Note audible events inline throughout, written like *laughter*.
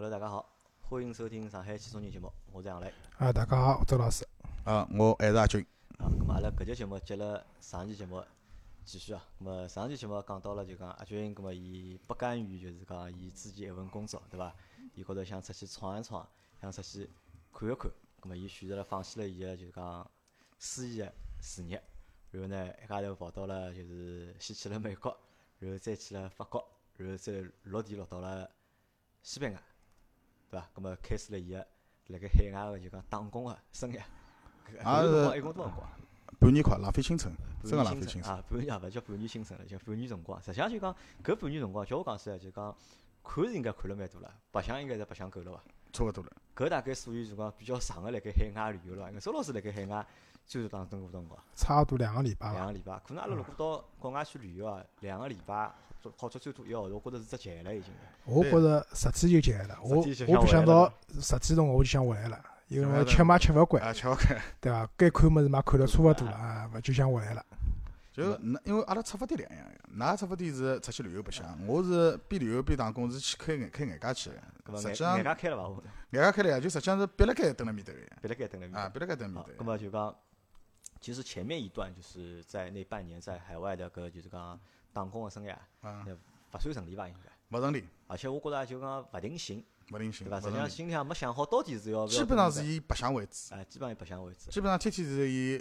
Hello，大家好，欢迎收听上海汽车人节目，我是杨磊。啊，大家好，周老师。啊，我还是阿军。啊，咁么阿拉搿节节目接了上期节目继续啊。咁么上期节目讲到了就讲阿军，咁么伊不甘于就是讲伊之前一份工作，对伐？伊觉着想出去闯一闯，想出去看一看。咁么伊选择了放弃了伊个就是讲司仪个事业，然后呢一家头跑到了就是先去了美国，然后再去了法国，然后再落地落到了西班牙，对伐？咁么开始了伊个辣盖海外个就讲打工个生涯。搿搿辰光一共多少辰光？半年快，浪费青春，真个浪费青春。啊！半年也勿叫半年青春了，叫半年辰光。实际上就讲搿半年辰光，叫我讲起来就讲看是应该看了蛮多了，白相应该是白相够了伐？差勿多了。搿大概属于就讲比较长个辣盖海外旅游了伐？因为周老师辣盖海外最多当中过多少辰光？差不多两个礼拜吧。两个礼拜。可能阿拉如果到国外去旅游啊，两个礼拜，做好做最多一个号头，我觉着是只钱了已经。我觉着十天就结了，我我不想到十天辰光我就想回来了，因为吃嘛吃勿惯，啊，吃勿开。*laughs* 对伐？该看物事嘛看了差勿多了啊，勿就想回来了。就那因为阿拉出发点两样个，㑚出发点是出去旅游白相，我是边旅游边打工，是去开眼开眼界去搿么个。实际上，眼眼界开了伐？眼界开了呀，就实际上是憋辣盖蹲辣面搭个呀。别辣盖等了面啊，憋辣盖蹲辣面，搭。那么就讲，其实前面一段就是在那半年在海外的个就是讲打工的生涯，啊，那勿算顺利吧？应该，勿顺利，而且我觉着就讲勿定性，勿定性，对伐？勿顺利。实际上心里向没想好到底是要基本上是以白相为主，介，哎，基本上以白相为主，基本上天天是以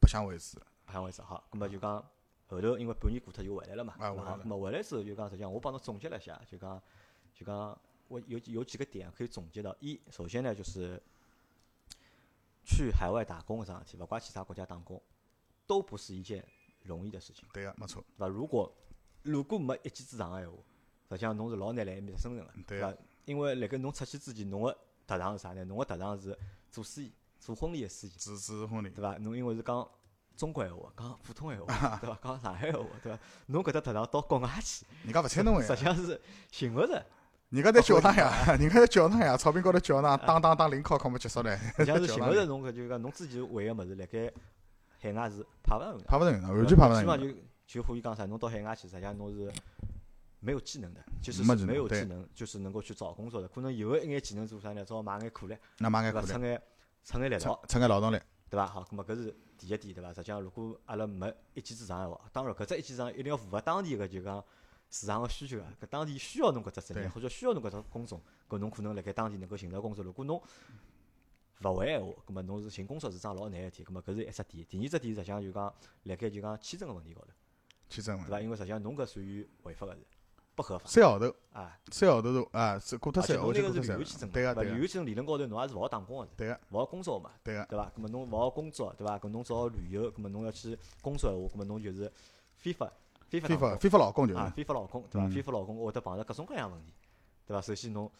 白相为主。白相为主。好，咁么就讲后头因为半年过脱就回来了嘛，对伐好，啊回来了咁么回来之后就讲实际上我帮侬总结了一下，就讲就讲我有有几个点可以总结到：一，首先呢就是去海外打工搿桩事体，勿怪其他国家打工，都不是一件容易的事情。对个，没错。对伐？如果如果没一技之长个闲话，实际上侬是老难辣埃面搭生存个，对伐？因为辣盖侬出去之前，侬个特长是啥呢？侬个特长是做司仪，做婚礼个司仪，主持婚礼，对伐？侬因为是讲中国闲话，讲普通闲话，对伐？*laughs* 讲上海闲话，对伐？侬搿只特长到国外去，人家勿睬侬个呀，实际上是寻勿着，人家在教堂呀，人家在教堂呀，草坪高头教堂，当当当，临考考没结束唻。实际上是寻勿着侬搿就讲侬之前会个物事，辣盖海外是派勿上用的。派勿上用的，完全派勿上基本用的。上就就可以讲啥，侬到海外去，实际上侬是没有技能的，就是没有技能，就是能够去找工作的。可能有个一眼技能做啥呢？只好买眼苦力，那买？眼苦力，出眼出眼力出眼劳动力，对伐？好，咁么搿是第一点，对伐？实际上，如果阿拉没一技之长个话，当然搿只一技之长一定要符合当地个就讲市场个需求啊，搿当地需要侬搿只职业或者需要侬搿只工种，搿侬可能辣盖当地能够寻着工作。如果侬勿会闲话，葛末侬是寻工作是桩老难个事体。葛末搿是一只点。第二只点实际上就讲辣盖就讲签证个问题高头。签证对伐？因为实际上侬搿属于违法个事，不合法三号头，啊。三号头是啊，是过脱三，而且侬我就过脱三那个是旅游签证嘛，伐？对个对个旅游签证理论高头侬也是勿好打工个是，对个勿好工作嘛，对个，对伐？葛末侬勿好工作，对伐？搿侬只好旅游，葛末侬要去工作个话，葛末侬就是非法非法非法非法劳工就是啊，非法劳工，对伐？嗯非法劳工会得碰着各种各样问题，对伐？首先侬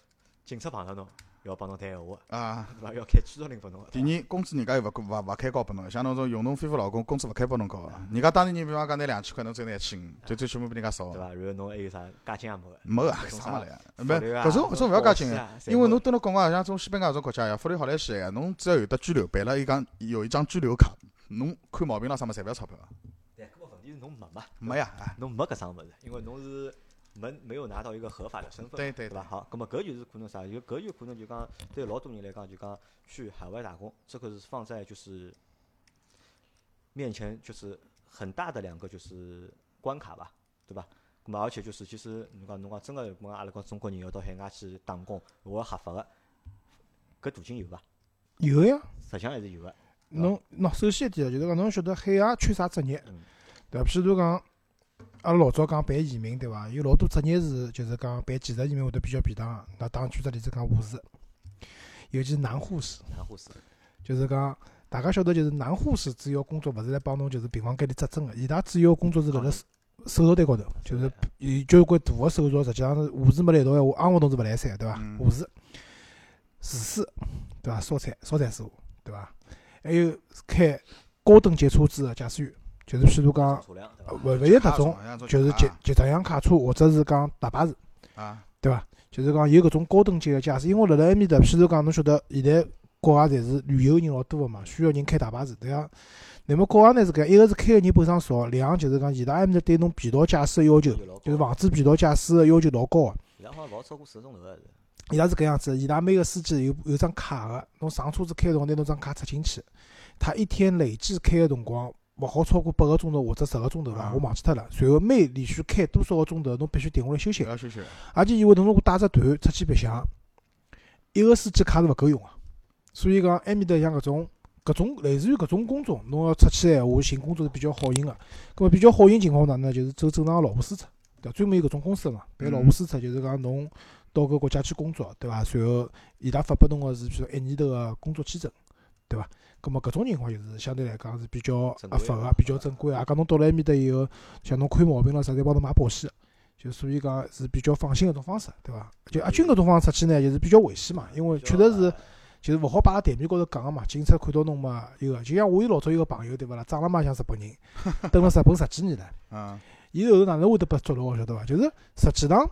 警察碰着侬，要帮侬谈闲话，啊。对伐？要开驱逐令拨侬，第二，工资人家又勿勿勿开高拨侬，像侬种用侬非法劳工，工资勿开拨侬高个。人家当地人比方讲拿两千块，侬只有拿一千五，最最起码比人家少对。伐？然后侬还有啥加薪也没个，没个，搿种啥啥物事呀？福没，搿种搿种勿要加薪个，保险啊因为侬蹲辣国外，像种西班牙搿种国家呀，福利好来些呀，侬只要有得拘留，办了一张有一张拘留卡，侬看毛病咾啥么，侪勿要钞票个。侬没嘛？没呀，啊侬没搿桩物事，因为侬是没没有拿到一个合法的身份，对对对伐？好，葛么搿就是可能啥？有搿有可能就讲对老多人来讲，就讲去海外打工，这个是放在就是面前就是很大的两个就是关卡吧，对吧？葛么而且就是其实侬讲侬讲真个，讲阿拉讲中国人要到海外去打工，我要合法个，搿途径有伐？有呀，实际上还是有个，侬喏，首先一点就是讲侬晓得海外缺啥职业嗯，对伐？譬如讲，阿拉老早讲办移民，对伐？有老多职业是就是讲办技术移民会得比较便当个。那打举个例子讲护士，尤其是男护士，男护士，就是讲大家晓得，就是男护士主要工作勿是来帮侬就是病房间里扎针个，伊拉主要工作是辣辣手手术台高头，就是有交关大个手术，实际上是护士没来到闲话，昂活动是勿来三，对伐？嗯护士、厨师，对伐？烧菜、烧菜师傅，对伐？还有开高等级车子个驾驶员，就是譬如讲，勿勿一特种，就是集集装箱卡车或者是讲大巴士，啊，对伐？就是讲有搿种高等级个驾驶，因为辣辣埃面搭，譬如讲侬晓得现在国外侪是旅游人老多个嘛，需要人开大巴士，对伐？那么国外呢是搿样，一个是开个人本身少，两就是讲伊拉埃面搭对侬疲劳驾驶个要求，就是防止疲劳驾驶个要求老高个。伊拉好像勿好超过四个钟头个是。伊拉是搿样子，伊拉每个司机有有张卡个，侬上车子开辰光拿侬张卡插进去，他一天累计开个辰光勿好超过八个钟头或者十个钟头伐？啊我忘记脱了。随后每连续开多少个钟头，侬必须停下来休息休息。而且伊会侬如果带只团出去白相，一个司机卡是勿够用个。所以讲埃面搭像搿种搿种类似于搿种工作，侬要出去闲话，寻工作是比较好寻个。葛末比较好寻情况哪能呢？就是走正常个劳务输出，对伐？专门有搿种公司嘛，办劳务输出，就是讲侬到搿国家去工作，对伐？随后伊拉发拨侬个是譬如说一年头个工作签证，对伐？咁么搿种情况就是相对来讲是比较合法个，比较正规个。讲侬到了埃面搭以后，像侬看毛病了啥，侪帮侬买保险个。就所以讲是比较放心个一种方式，对伐？就阿军搿种方式出去呢，就是比较危险嘛，因为确实是就是勿好摆辣台面高头讲个嘛。警察看到侬嘛，一个就像我有老早有个朋友对勿啦，长了嘛像日本人，*laughs* 蹲辣日本十几年了。嗯，伊后头哪能会得被捉牢，晓得伐？就是实际上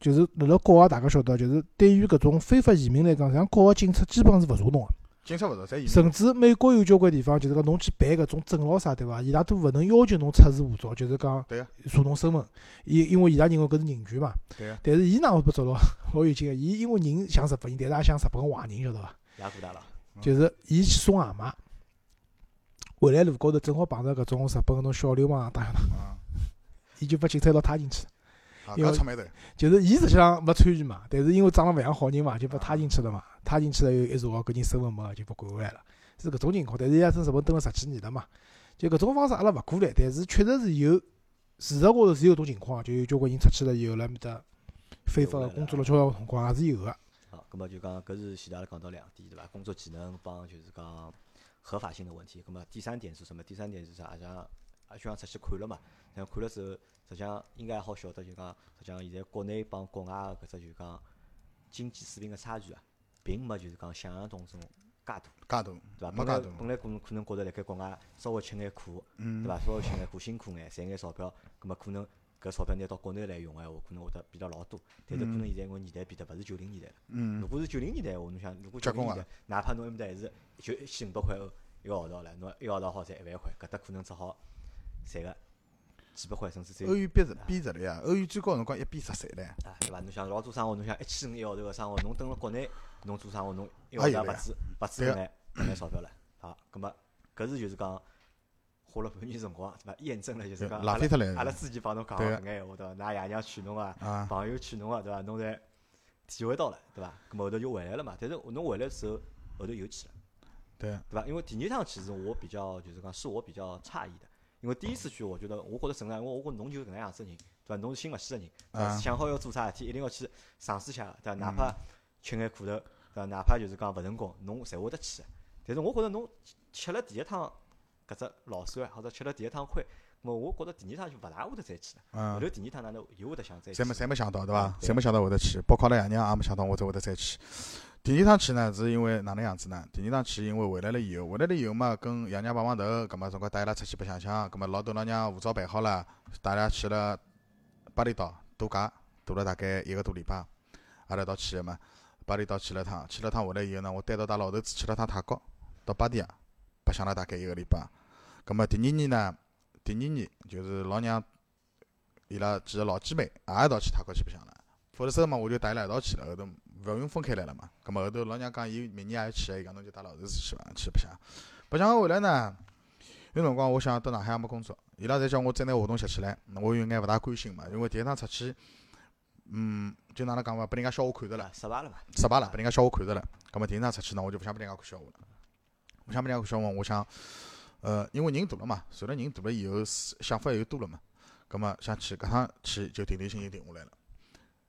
就是辣辣国外大家晓得，就是对于搿种非法移民来讲，像国外警察基本上是勿查侬个。警察勿甚至美国有交关地方，就是讲侬去办搿种证咯啥，对伐？伊拉都勿能要求侬出示护照，就是讲查侬身份，因因为伊拉认为搿是人权嘛。但是伊哪会被捉牢？*laughs* 老有劲个，伊因为人像日本人，但是也像日本个坏人，晓得伐？就是伊去送外卖，回来路高头正好碰着搿种日本搿种小流氓打响头，啊，*laughs* 伊就把警察一道踏进去。啊，因为出眉头，就是伊实际上没参与嘛，但是因为长得勿像好人嘛，就被踏进去了嘛。他进去了以后，一查搿人身份没，就被赶回来了，是搿种情况。但是伊拉真日本蹲了十几年了嘛，就搿种方式阿拉勿鼓励，但是确实是有事实高头是有搿种情况，就有交关人出去了以后，辣埃面搭非法个工作了交关辰光也是有个。好，搿么就讲搿是前头阿拉讲到两点，对伐？工作技能帮就是讲合法性的问题。搿么第三点是什么？第三点是啥？像阿就像出去看了嘛，像看了之后，实际上应该也好晓得，就讲实际上现在国内帮国外个搿只就讲经济水平个差距啊，并没就是讲想象当中介大，介大，对伐？本来没介大，本来可能可能觉着辣盖国外稍微吃眼苦，嗯，对伐？稍微吃眼苦，辛苦眼，赚眼钞票，葛末可能搿钞票拿到国内来用个闲话，可能会得变得老多。但是可能现在因为年代变得勿是九零年代了。嗯如，果是九零年代闲话，侬想，如果九零年代，哪怕侬埃面搭还是就一千五百块欧一个号头唻，侬一个号头好赚一万块，搿搭可能只好赚个几百块，甚至只有欧元贬值贬值了呀，欧元最高辰光一比十三嘞，啊，对伐？侬想老做生活，侬想一千五一个号头个生活，侬蹲辣国内，侬做生活，侬一个号头勿止勿止眼搿眼钞票了。好，葛末搿是就是讲花了半年辰光，对伐？验证了就是讲浪费阿拉之前帮侬讲个搿眼闲话，对伐？㑚爷娘娶侬啊，啊，朋友娶侬个，对伐？侬侪体会到了，对伐？咁么后头就回来了嘛。但是侬回来之后，后头又去了，对，对伐？因为第二趟其实我比较就是讲是我比较诧异的，因为第一次去我觉得我觉得正常，因为我觉得侬就是搿能样子的人，对伐？侬是心勿细个人，对伐啊想好要做啥事体，一定要去尝试一下，对伐？哪怕吃眼苦头，对伐？哪怕就是讲勿成功，侬侪会得去的。但是我觉着侬吃了第一趟搿只老酸，或者吃了第一趟亏，咁么我觉着第二趟就勿大会得再去了。后嗯头，第二趟哪能又会得想再去侪？没侪没想到对伐？侪没想到会得去，包括阿拉爷娘也没想到我再会得再去。第二趟去呢，是因为哪能样子呢？第二趟去，因为回来了以后，回来了以后嘛，跟爷娘碰碰头，葛末辰光带伊拉出去白相相，葛末老豆老娘护照办好了，带伊拉去了巴厘岛度假，度了大概一个多礼拜，阿拉一道去个嘛。巴厘岛去了趟，去了趟回来以后呢，我单独带老头子去了趟泰国，到芭提雅白相了大概一个礼拜。葛末第二年呢，第二年就是老娘伊拉几个老姐妹也一道去泰国去白相了。否则嘛，我就带伊拉一道去了，后头勿用分开来了嘛。葛末后头老娘讲，伊明年也要去，伊讲侬就带老头子去伐，去白相。白相完回来呢，有辰光我想到上海也没工作，伊拉侪叫我再拿活动拾起来，我有眼勿大甘心嘛，因为第一趟出去，嗯，就哪能讲伐，拨人家笑话看着了啊，。失败了嘛？失败了，拨人家笑话看着了。葛末第二趟出去呢，我就勿想拨人家看笑话了。勿想拨人家看笑话，我想，呃，因为人大了嘛，随着人大了以后，想法又多了嘛。葛末想去，搿趟去就定定心就定下来了。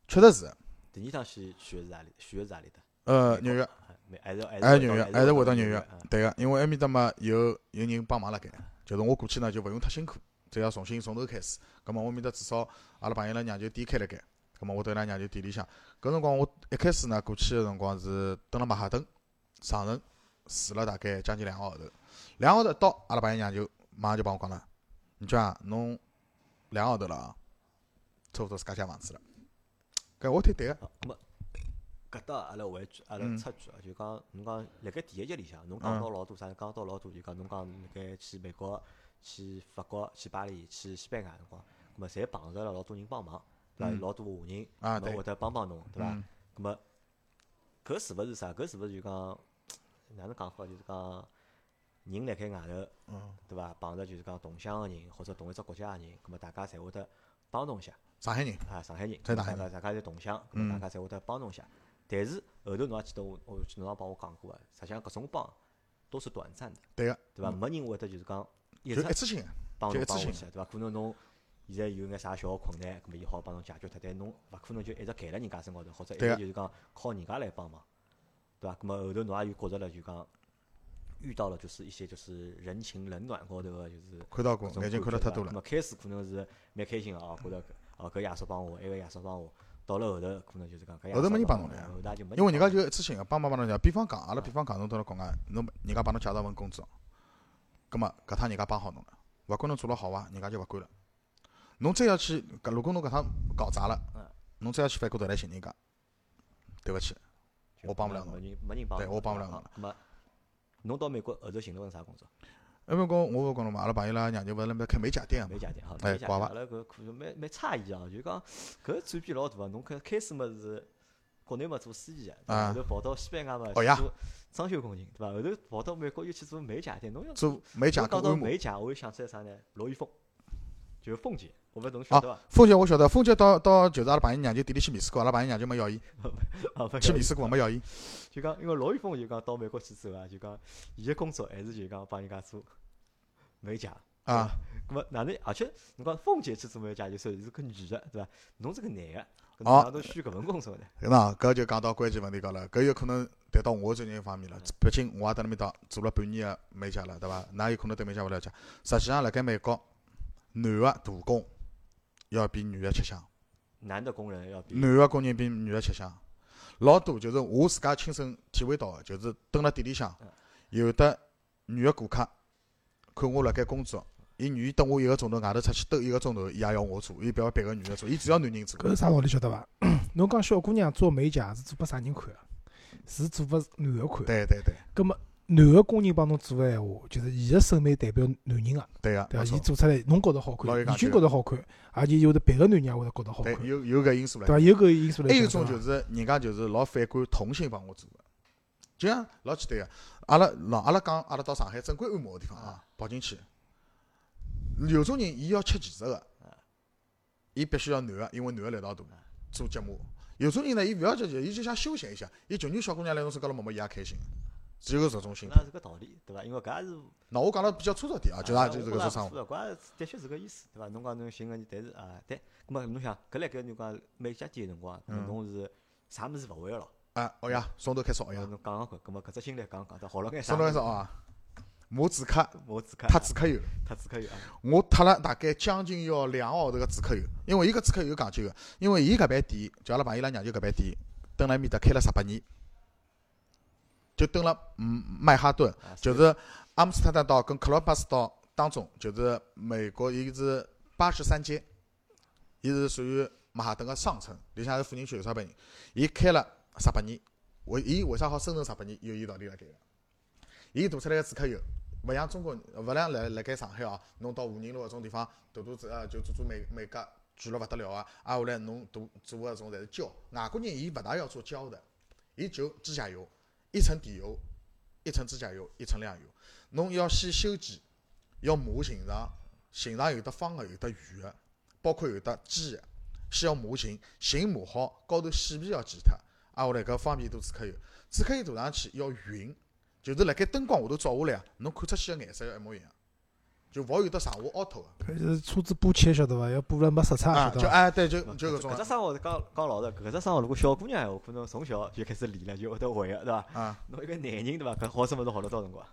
确实是，第二趟去去的是哪里？去的是哪里的？呃，纽约，啊，没还是还还是纽约，还是回到纽约啊。对个，因为埃面搭嘛有有人帮忙辣盖，就是我过去呢就勿用太辛苦，只要重新从头开始。葛末我面搭至少阿拉朋友拉娘就店开辣盖，葛末我到伊拉娘就店里向。搿辰光我一开始呢过去个辰光是蹲辣曼哈顿上城住了大概将近两个号头，两个号头到阿拉朋友娘就马上就帮我讲了，你讲啊侬两个号头了啊，差勿多自家借房子了。搿我听对个，好，咁么搿搭阿拉回一句，阿拉嗯插句啊，就讲侬讲辣盖第一集里向，侬讲到老多啥？讲到老多就讲侬讲辣盖去美国、去法国、去巴黎、去西班牙辰光，咁么侪碰着了老多人帮忙，对伐？嗯老多华人，会得帮帮侬，对伐？嗯咁么搿是勿是啥？搿是勿是就讲哪能讲好？就是讲人辣盖外头，嗯，对伐？碰着就是讲同乡个人，或者同一只国家个人，葛末大家侪会得帮侬一下。上海人，啊，上海人，大家大家侪同乡，大家侪会得帮侬一下。但是后头侬也记得我，我记侬也帮我讲过个，实际上搿种帮都是短暂的，对个，对伐？没人会得就是讲一一次性个，帮就一次性侬帮下去，对伐？可能侬现在有眼啥小个困难，葛末伊好帮侬解决脱，但侬勿可能就一直盖辣人家身高头，或者一直就是讲靠人家来帮忙，对伐？葛末后头侬也有觉着了，就讲遇到了就是一些就是人情冷暖高头个就是看到过眼睛看了太多了。么开始可能是蛮开心个哦，觉着搿哦搿亚叔帮我，埃个亚叔帮我，到了后头可能就是讲后头叔没人帮侬了呀后头就没因为人家就一次性个，帮忙帮侬讲。比方讲，阿拉比方讲，侬到了国外，侬人家帮侬介绍份工作，葛末搿趟人家帮好侬了，勿管侬做了好伐，人家就勿管了。侬再要去，搿如果侬搿趟搞砸了嗯，侬再要去反过头来寻人家，对勿起，我帮勿了侬没人帮，对我帮勿了侬对伐咁么侬到美国后头寻了份啥工作？因为讲我勿讲了嘛，阿拉朋友拉娘舅勿是辣面开美甲店个嘛，美甲店，好，美甲店阿拉搿可能蛮蛮诧异啊，就讲搿转变老大个。侬开开始么是国内嘛做司机后头跑到西班牙嘛做装修工人，对伐？后头跑到美国又去做美甲店，侬要做美甲侬讲。到美甲，我又想起来啥呢？罗玉凤，就是凤姐，我勿侬啊晓得伐？凤姐我晓得，凤姐到到就是阿拉朋友娘舅店里去面试过，阿拉朋友娘舅没要伊，*laughs* 去面试过没要伊。就讲，因为罗玉凤就讲到美国去之后啊，就讲伊个工作还是就讲帮人家做美甲。啊，咁么哪能？而且侬讲凤姐去做美甲，就说是个女的，对伐？侬是个男个，搿侬哦哪能选搿份工作呢？那搿就讲到关键问题高了，搿有可能谈到我专业方面了。毕竟我也蹲辣面搭做了半年个美甲了，对伐？㑚有可能对美甲勿了解。实际上，辣盖美国，男个大工要比女个吃香，男的工人要比男个工人比女个吃香。老多就是我自家亲身体会到个，就是蹲辣店里向嗯，有的女个顾客看我辣盖工作，伊愿意等我一个钟头外头出去兜一个钟头，伊也要我做，伊不要别个女个做，伊只要男人做。搿是啥道理晓得伐？侬讲小姑娘做美甲是做拨啥人看啊？是做拨男个看。对对对葛末男个工人帮侬做个闲话，就是伊个审美代表男人个，对个，对伐？伊做出来侬觉着好看，伊军老有讲究觉着好看，而且有的别个男人也会得觉着好看，有有搿因素来。对。伐？有搿因素来还有一种就是人家就是老反感同性帮我做个，就像老简单个，阿拉喏，阿拉讲阿拉到上海正规按摩个地方啊，跑进去，有种人伊要吃技术个，伊必须要男个，因为男个力道大，做节目。有种人呢，伊勿要吃技，伊就想休闲一下，伊就让小姑娘来侬身高头摸摸，伊也开心，只有搿种心态那。是个道理，对伐？因为搿也是那我讲了比较粗糙点啊，就是也就是搿种生活。活。搿也是的确是搿意思，对伐？侬讲侬寻个人，但是啊，对，咾么侬想，搿辣搿侬讲美甲店个辰光，嗯侬是啥物事勿会个咯？啊，哦呀，从头开始学呀，侬讲讲看，咁么搿只经历讲讲，得好了眼啥？从头开始哦啊。磨指甲，我只看脱指甲油。他只可以啊，我脱了大概将近要两个号头个指甲油，因为伊搿指甲油有讲究个，因为伊搿爿店，就阿拉朋友伊拉娘舅搿爿店，蹲辣埃面搭开了十八年，就蹲辣嗯曼哈顿，啊就是阿姆斯特丹岛跟克罗巴斯岛当中，就是美国伊是八十三街，伊是属于曼哈顿个上层，里向是富人区有钞票人，伊开了十八年，为伊为啥好生存十八年？有伊道理辣盖个。伊涂出来个止咳油，勿像中国，勿像辣辣盖上海哦，侬到武宁路搿种地方，涂涂子呃就做做美美甲，贵了勿得了啊！啊，后来侬涂做个种侪是胶，外国人伊勿大要做胶的，伊就指甲油，一层底油，一层指甲油，一层亮油。侬要先修剪，要磨形状，形状有得方个，有得圆个，包括有的尖个，先要磨形，形磨好，高头细皮要剪脱，啊，后来搿方便度止咳油，止咳油涂上去要匀。就是辣盖灯光下头照下来啊，侬看出去个颜色要一模一样，就勿好有得上下凹凸个。搿就是车子补漆晓得伐？要补了没色差啊，晓得伐？就哎对，就就搿种啊搿只生活是讲讲老实，搿只生活如果小姑娘闲话，可能从小就开始练了，就会得会个，对伐？啊，侬一个男人对伐？搿好什物事学了多少辰光？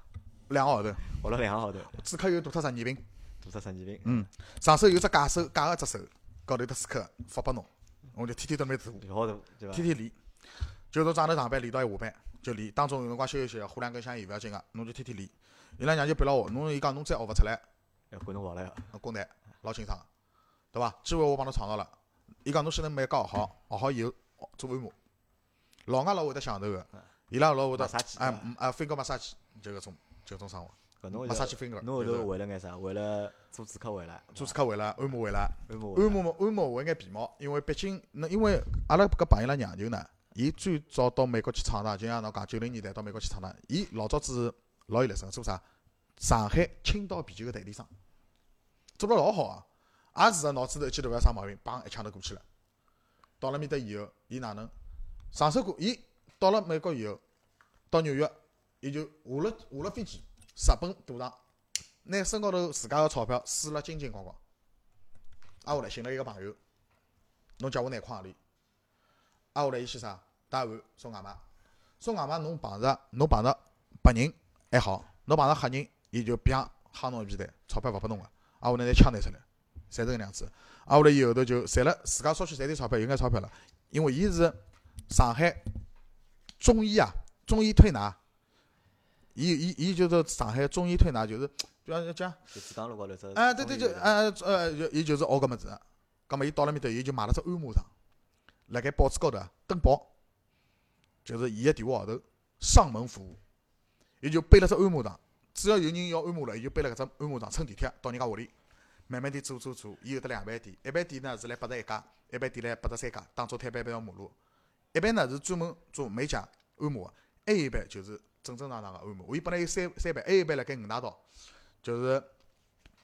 两个号头，学了两个号头，止咳油涂脱神经病。涂脱神经病。嗯，上手有只假手，假个只手，高头有得刺客发拨侬，我就天天蹲那边做，一个号头对伐？天天练，就从早头上班练到一下班，就练，当中有辰光休息休息，喝两根香烟勿要紧个，侬就天天练。伊拉娘就逼牢我，侬伊讲侬再学勿出来，要管侬活了要。滚蛋，老清爽个，对伐？机会我帮侬创造了。伊讲侬现在美甲学好，学好以后做按摩，老外老会得享受个，伊拉老会得马杀鸡哎对伐嗯啊 finger massage 就搿种就搿种生活搿侬，massage 就 finger，侬后头就是为了眼啥？为了做止咳回来，做止咳回来，按摩回来，按摩按摩嘛按摩为眼皮毛，因为毕竟那因为阿拉搿朋友拉娘舅呢，伊最早到美国去闯荡，就像侬讲九零年代到美国去闯荡，伊老早子老有历史个，做啥？上海青岛啤酒个代理商，做了老好啊，也是个脑子头一记头勿要啥毛病，砰一枪头过去了。到了面搭以后，伊哪能上手过？伊到了美国以后，到纽约，伊就下了下了飞机，直奔赌场，拿身高头自家个钞票输了精精光光。挨下来寻了一个朋友，侬叫我拿块行钿，挨下来伊先生？带碗送外卖，送外卖侬碰着侬碰着白人还好，侬碰着黑人，伊就啪夯侬一皮蛋，钞票勿拨侬个，挨下来拿枪拿出来，侪是搿能样子。挨下来伊后头就赚了，自家稍许赚点钞票，有眼钞票了，因为伊是上海中医啊，中医推拿，伊伊伊就是上海中医推拿，就是比方讲。就自江路高头只。哎，对对就，哎呃，就伊就是学搿物事，葛末伊到了面搭，伊就买了只按摩床，辣盖报纸高头啊登报，就是伊个电话号头，上门服务，伊就背了只按摩床，只要有人要按摩了，伊就背了搿只按摩床，乘地铁到人家屋里，慢慢地做做做，伊有得两爿店，一爿店呢是辣八十一家，一爿店辣八十三家，当中摊爿一条马路，一爿呢是专门做美甲按摩个，还有一爿就是正正常常个按摩，伊本来有三三爿，还有一爿辣盖五大道，就是。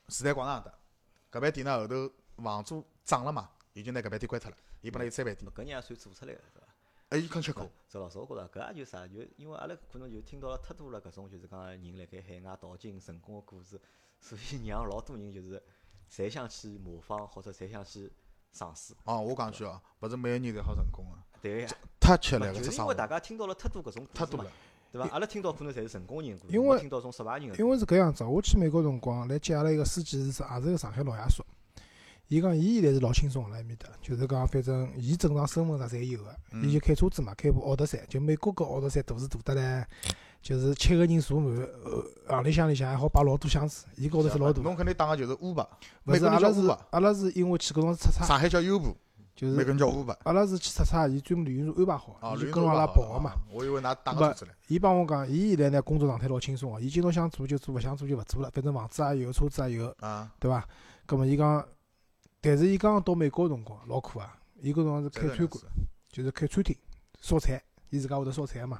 时代广场搿搭，搿爿店呢后头房租涨了嘛，伊就拿搿爿店关脱了。伊本来有三爿店，搿人也算做出来个，对伐？哎，伊肯吃苦。周老师，我觉着搿也就啥，就因为阿拉可能就听到了太多了搿种就是讲人辣盖海外淘金成功个故事，所以让老多人就是侪想去模仿或者侪想去尝试。哦，我讲句哦，勿是每个人侪好成功个。对呀。太吃力了，就是因为大家听到了太多搿种太多了。对伐？阿拉听到可能侪是成功人，因为听到种失败人。因为是搿样子，我去美国辰光来接阿拉一个司机是也是个上海老爷叔。伊讲伊现在是老轻松辣埃面搭，就是讲反正伊正常身份啥侪有个，伊就开车子嘛，开部奥德赛，就美国个奥德赛大是大得来，就是七个人坐满，呃，行李箱里向还好摆老多箱子，伊高头是老大。侬肯定打个就是 Uber，勿是阿拉是阿拉是因为去搿种出差。上海叫优步。就是每个人叫 Uber。阿拉是去出差，伊专门旅行社安排好，伊就跟阿拉跑个嘛。我以为㑚打个车子唻。伊帮我讲，伊现在呢工作状态老轻松个，伊今朝想做就做，勿想做就勿做了，反正房子也有，车子也有，对伐？葛末伊讲，但是伊刚刚到美国个辰光老苦啊，伊搿辰光是开餐馆，就是开餐厅烧菜，伊自家会得烧菜嘛。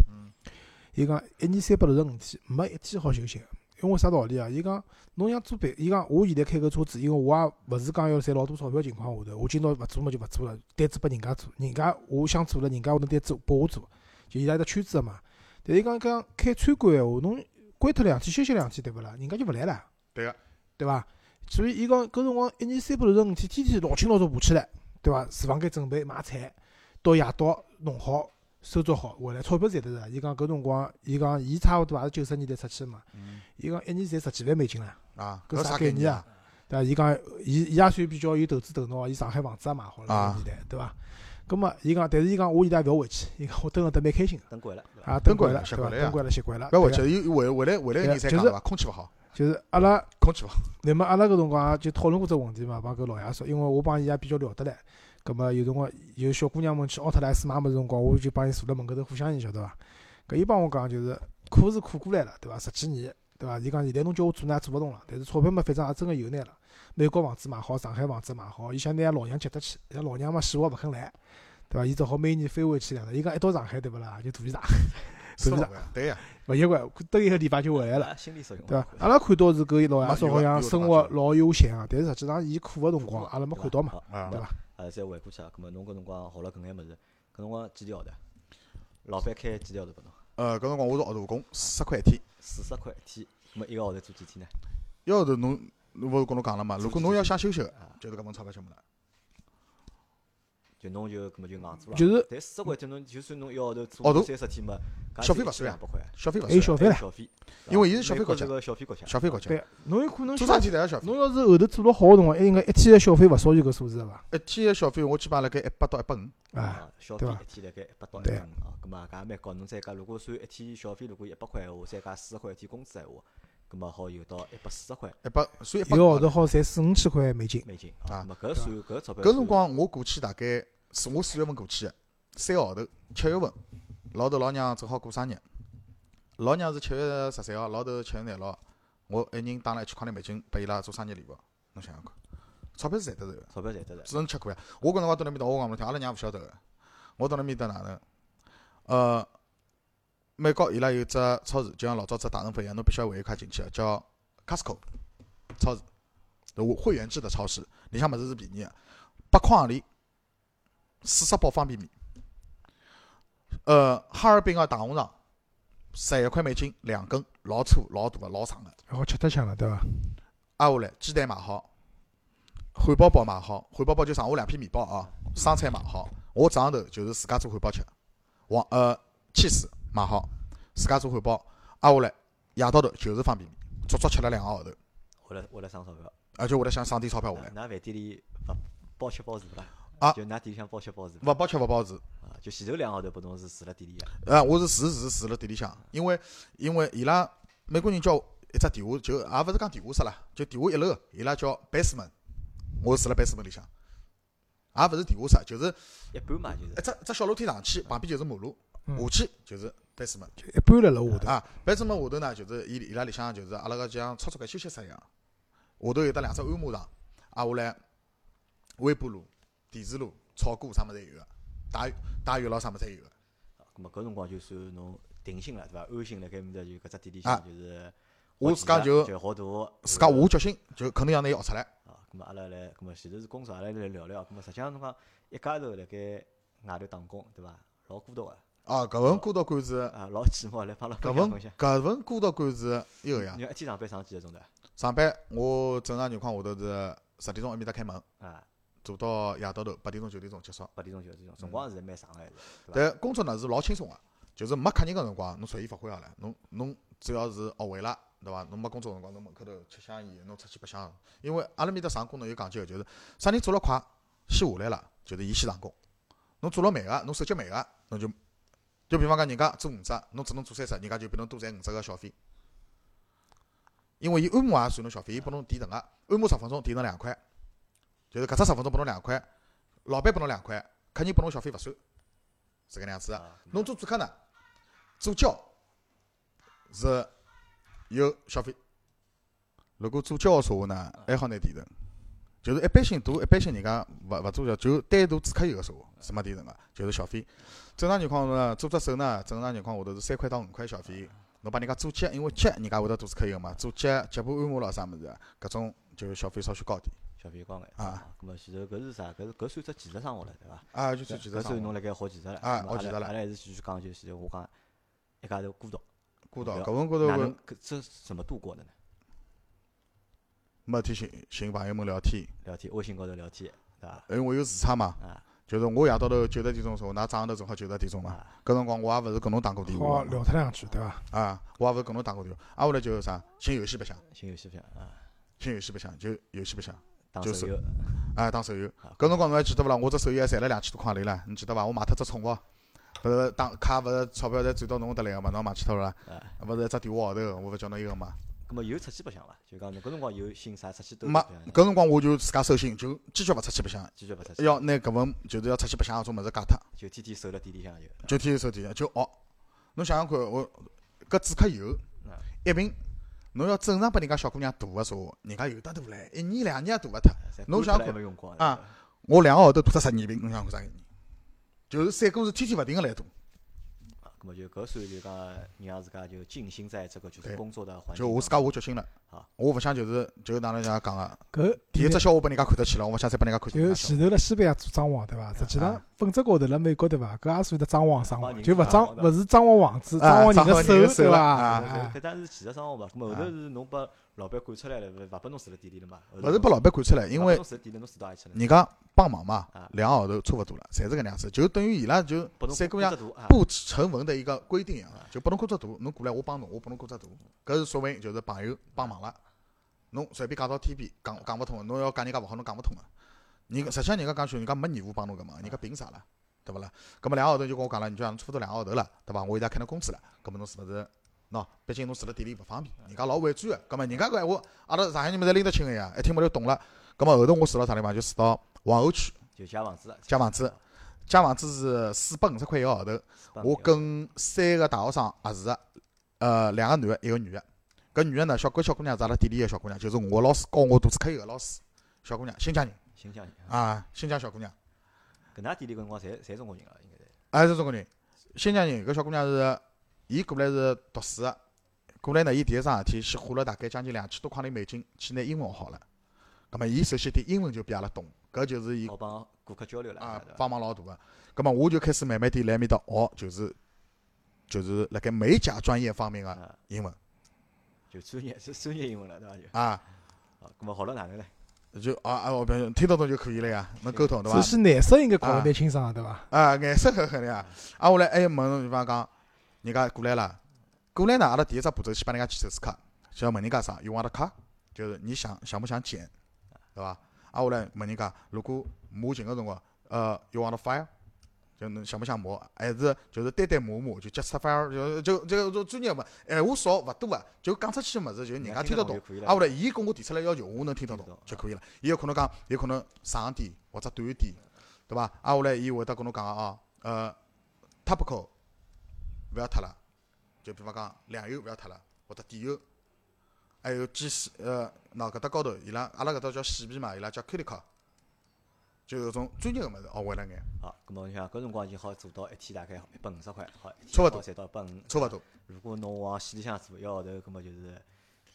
伊讲一年三百六十五天，没一天好休息个。因为啥道理啊？伊讲侬想做别，伊讲我现在开个车子，因为我也勿是讲要赚老多钞票情况下头，我今朝勿做嘛就勿做了，单子拨人家做，人家我想做了，人家会得单子拨我做，就伊拉个圈子个嘛。但是讲讲开餐馆闲话，侬关脱两天休息两天，对勿啦？人家就勿来了。对个，对伐？所以伊讲搿辰光一年三百六十五天，天天老清老早爬起来，对伐？厨房间准备买菜，到夜到弄好。收作好回来，钞票赚得着。伊讲搿辰光，伊讲伊差勿多也是九十年代出去嘛。伊讲一年赚十几万美金唻。啊，搿啥概念啊？对伐？伊讲，伊伊也算比较有投资头脑，伊上海房子也买好了搿年代，对伐？葛末伊讲，但是伊讲我现在也勿要回去。伊讲我蹲了得蛮开心个。蹲惯了。啊，蹲惯了，习惯了惯了，习惯了。勿要回去，伊回回来回来个人才讲伐？空气勿好。就是阿拉空气勿好。*laughs* 乃末阿拉搿辰光就讨论过只问题嘛，帮搿老爷说，因为我帮伊也比较聊得来。葛末有辰光有小姑娘们去奥特莱斯买物事辰光，我就帮伊坐辣门口头互相伊晓得伐？搿伊帮我讲就是苦是苦过来了，对伐？十几年，对伐？伊讲现在侬叫我做呢，做勿动了。但是钞票嘛，反正也真个有眼了。美国房子买好，上海房子买好，伊想拿老娘接得去，像老娘嘛死活勿肯来，对伐？伊只好每年飞回去两趟。伊讲一到上海，对勿啦？就肚皮大，肚皮大。对呀。勿习惯，等一个礼拜就回来了，心理作用，对伐？阿拉看到是搿老爷叔好像生活老悠闲啊，但是实际上伊苦个辰光，阿拉没看到嘛，对伐？呃，再回过去啊，搿么侬搿辰光学了搿眼物事，搿辰光几钿号头？老板开几钿号头拨侬？呃，搿辰光我是学徒工，四十块一天。四十块一天，搿么一个号头做几天呢？一个号头侬，侬勿是跟侬讲了嘛？如果侬要想休息个，就是搿份钞票全部了。就侬就搿么就硬做了。就是。但四十块钱侬就算侬一个号头做三十天嘛，消费勿算两百块，消费勿算。还有消费唻。因为伊是消费国家。消费国家。消费国家。对，侬有可能做啥事侪要消费。侬要是后头做了好个辰光，还应该一天个消费勿少于搿数字伐？一天个消费我基本上辣盖一百到一百五。啊，消费一天辣盖一百到一百五啊，搿么搿也蛮高。侬再加，如果算一天消费，如果一百块闲话，再加四十块一天工资闲话，搿么好有到一百四十块。一百，所以一个号头好赚四五千块美金。美金啊，搿搿算搿钞票。搿辰光我过去大概是我四月份过去个。三个号头，七月份，老头老娘正好过生日。老娘是七月十三号，老头七月廿六号。我一人打了一千块钿美金拨伊拉做生日礼物。侬想想看，钞票是赚得着个，钞票赚得着，只能吃苦呀。我搿辰光到那面搭，我讲侬听，阿拉娘勿晓得个。我到那面搭哪能？呃，美国伊拉有只超市，就像老早只大润发一样，侬必须要会员卡进去个，叫 Costco 超市，会会员制的超市，里向物事是便宜个，八块行钿，四十包方便面。呃，哈尔滨个大红肠，十一块美金两根，老粗老大个老长个。好吃得香了，对伐？挨下来，鸡蛋买好，汉堡包买好，汉堡包就剩下两片面包啊，生菜买好，我早上头就是自家做汉堡吃，黄呃气死买好，自家做汉堡，挨下来夜到头就是方便面，足足吃了两个号头，为了为了省钞票，而且为了想省点钞票下来，㑚饭店里勿包吃包住伐？啊。就㑚店里向包吃包住伐？勿包吃勿包住。啊，就前头两个号头拨侬是住辣店里个，呃，我是住住住辣店里向，因为因为伊拉美国人叫一只地下，就也勿是讲地下室啦，就地下一楼，伊拉叫 basement，我是住辣 basement 里向，也勿是地下室，就是一般嘛就是。一只只小楼梯上去，旁边就是马路，嗯。下去就是就一般辣辣下头。啊，basement 下头呢，就是伊伊拉里向就是阿拉个像操作间休息室一样，下头有得两只按摩床，挨下来微波炉、电磁炉、炒锅啥物事侪有个，打打浴咯啥物事侪有个。啊，咁么搿辰光就算侬定心了，对伐？安心辣盖面搭就搿只店里啊向就是我自家就就好大，自家下决心，就肯定要拿伊学出来。啊，咁么阿拉来，咁么前头是工作，阿拉来聊聊。咁么实际上侬讲一家头辣盖外头打工，对伐？老孤独个，啊，搿份孤独感是，啊，老寂寞，来帮阿拉搿份。搿份孤独感是一个呀你。一天上班上几个钟头啊？上班我正常情况下头是十点钟埃面搭开门，啊，做到夜到头八点钟九点钟结束。八点钟九点钟，辰光是蛮长个，还是？但工作呢是老轻松个，就是没客人个辰光，侬随意发挥好了。侬侬只要是学会了，对伐？侬没工作辰光，侬门口头吃香烟，侬出去白相。因为阿拉面搭上工呢有讲究，就是啥人做了快，先下来了，就是伊先上工。侬做了慢个，侬手脚慢个，侬就就比方讲人家做五只，侬只能做三只，人家就比侬多赚五只个小费。因为伊按摩也算侬小费，伊拨侬提成个，按摩十分钟提成两块，就是搿只十分钟拨侬两块，老板拨侬两块，客人拨侬小费勿算，是搿能样子侬做主客呢，做教是有小费。如果做胶个说话呢，还好拿提成。就是一般性大，一般性人家勿勿做胶，就单独主客有个说话是没提成个，就是小费。正常情况下呢，做只手呢，正常情况下头是三块到五块小费。侬帮人家做脚，因为脚人家会得做主客有个嘛，做脚、脚部按摩咯啥物事，搿种就是小费稍许高点。小费高眼。啊。咁么前头搿是啥？搿是搿算只技术生活了，对伐？啊，就算技术生活搿算侬辣盖学技术了。啊咁么学技术了阿拉还是继续讲，就前头我讲一家头孤独，孤独，搿份高头哪搿能搿这怎么度过的呢？没天寻寻朋友们聊天，聊天，微信高头聊天，对伐？因为我有时差嘛。啊就是我夜到头九十点钟说，㑚早上头正好九十点钟嘛。啊，搿辰光我也勿是跟侬打过电好话聊脱两句，对伐？啊，我也勿是跟侬打过电话。挨下来就是啥，寻游戏白相，新游戏片啊，寻游戏白相，就游戏白相，就是打手游啊，打手游啊。搿辰光侬还记得勿啦？我只手游还赚了两千多块钿唻，侬记得伐？我买脱只宠物，勿是打卡勿是钞票侪转到侬搿搭来个嘛？侬忘记脱了啦？啊。勿是一只电话号头，我勿叫侬一个嘛？咁么又出去白相伐？就讲侬搿辰光有心啥出去都没搿辰光我就自家收心，就坚决勿出去白相，坚决勿出去，要拿搿份就是要出去白相搿种物事戒脱。就天天守辣店里向就。就天天守店里向，就学。侬想想看，我搿主客油嗯一瓶，侬要正常拨人家小姑娘涂个说话，人家有得涂唻，一年两年也涂勿脱。侬想想看啊？我两个号头涂脱十二瓶，侬想看啥概念？就是三哥是天天勿停个来涂，啊，咁么就搿算就讲让自家就静心在这个就是工作的环境就我自家下决心了好。我勿想就是就哪能讲讲个，搿第一只笑话拨人家看得起了，我勿想再拨人家看就见。前头辣西班牙做装潢对伐？实际上啊本质高头辣美国对伐？搿也算得装潢生活，就勿装勿是装潢房子，啊装潢人的手手对伐？啊哎搿当然是其实生活嘛，后头啊是侬把老板赶出来了，勿勿拨侬住辣店里了嘛？勿是拨老板赶出来，因为？人家帮忙嘛啊，两个号头差勿多了，侪是搿能样子，就等于伊拉就三姑娘不成文的一个规定啊啊，就拨侬工作图，侬过来我帮侬，我拨侬工作图，搿是说明就是朋友帮忙了。侬随便讲到天边，讲讲勿通个，侬要讲人家勿好，侬讲勿通个。人家实际上人家讲句，人家没义务帮侬搿忙，人家凭啥啦？对勿啦？搿么两个号头就跟我讲了，你就讲差勿多两个号头了，对伐？我现在开侬工资了，搿么侬是勿是？喏，毕竟侬住辣店里勿方便，人家老婉转个。搿么人家搿闲话，阿拉上海人们侪拎得清个呀，一听么就懂了。搿么后头我住辣啥地方？就住到皇后区，就借房子，借房子借房子是四百五十块一个号头。我跟三个大学生合住个，呃，两个男个，一个女个。搿女个呢，小搿小姑娘是阿拉店里个小姑娘，就是我老师教我读书课有个老师，小姑娘，新疆人新疆人，啊，新疆小姑娘，搿㑚店里搿辰光侪侪中国人啊，应该是。还是中国人。新疆人搿小姑娘是，伊过来是读书个，过来呢，伊第一桩事体去花了大概将近两千多块钿美金去拿英文学好了。葛末伊首先点英文就比阿拉懂，搿就是伊好帮顾客交流了，啊帮忙老大个。葛末我就开始慢慢点来埃面搭学，就是就是辣盖美甲专业方面个啊，英文就专业是专业英文了，对伐？就啊，啊，咁么学了哪能呢？就啊啊，我听听得懂就可以了呀，能沟通对伐只？是颜色应该搞得啊蛮清爽的，对伐？啊，颜色搿肯定啊。啊，后来还问侬，比方讲，人家过来了，过来呢，阿拉第一只步骤先帮人家去手撕卡，就要问人家啥，you want a car，就是你想想不想剪，对伐？啊，后来问人家，如果磨琴个辰光，呃，you want a file，就侬想不想磨，还是就是单单磨磨，就接触 file，就就就就专业嘛，闲话少勿多啊，就讲出去个物事，就人家听得懂就。可以了。啊，后来伊跟我提出来要求，我能听得懂就可以了。伊有可能讲，有可能长点或者短点，对伐？啊，后来伊会得跟侬讲个哦，呃，topical 勿要脱了，就比方讲粮油勿要脱了，或者底油，还有机洗呃，喏搿搭高头，伊拉阿拉搿搭叫细皮嘛，伊拉叫 cuticle，就搿种专业个物事学会了眼，好，咁么你想搿辰光已经好做到一天大概一百五十块，好，一差勿多好赚到一百五。差勿多。如果侬往县里向做，一个号头，搿么就是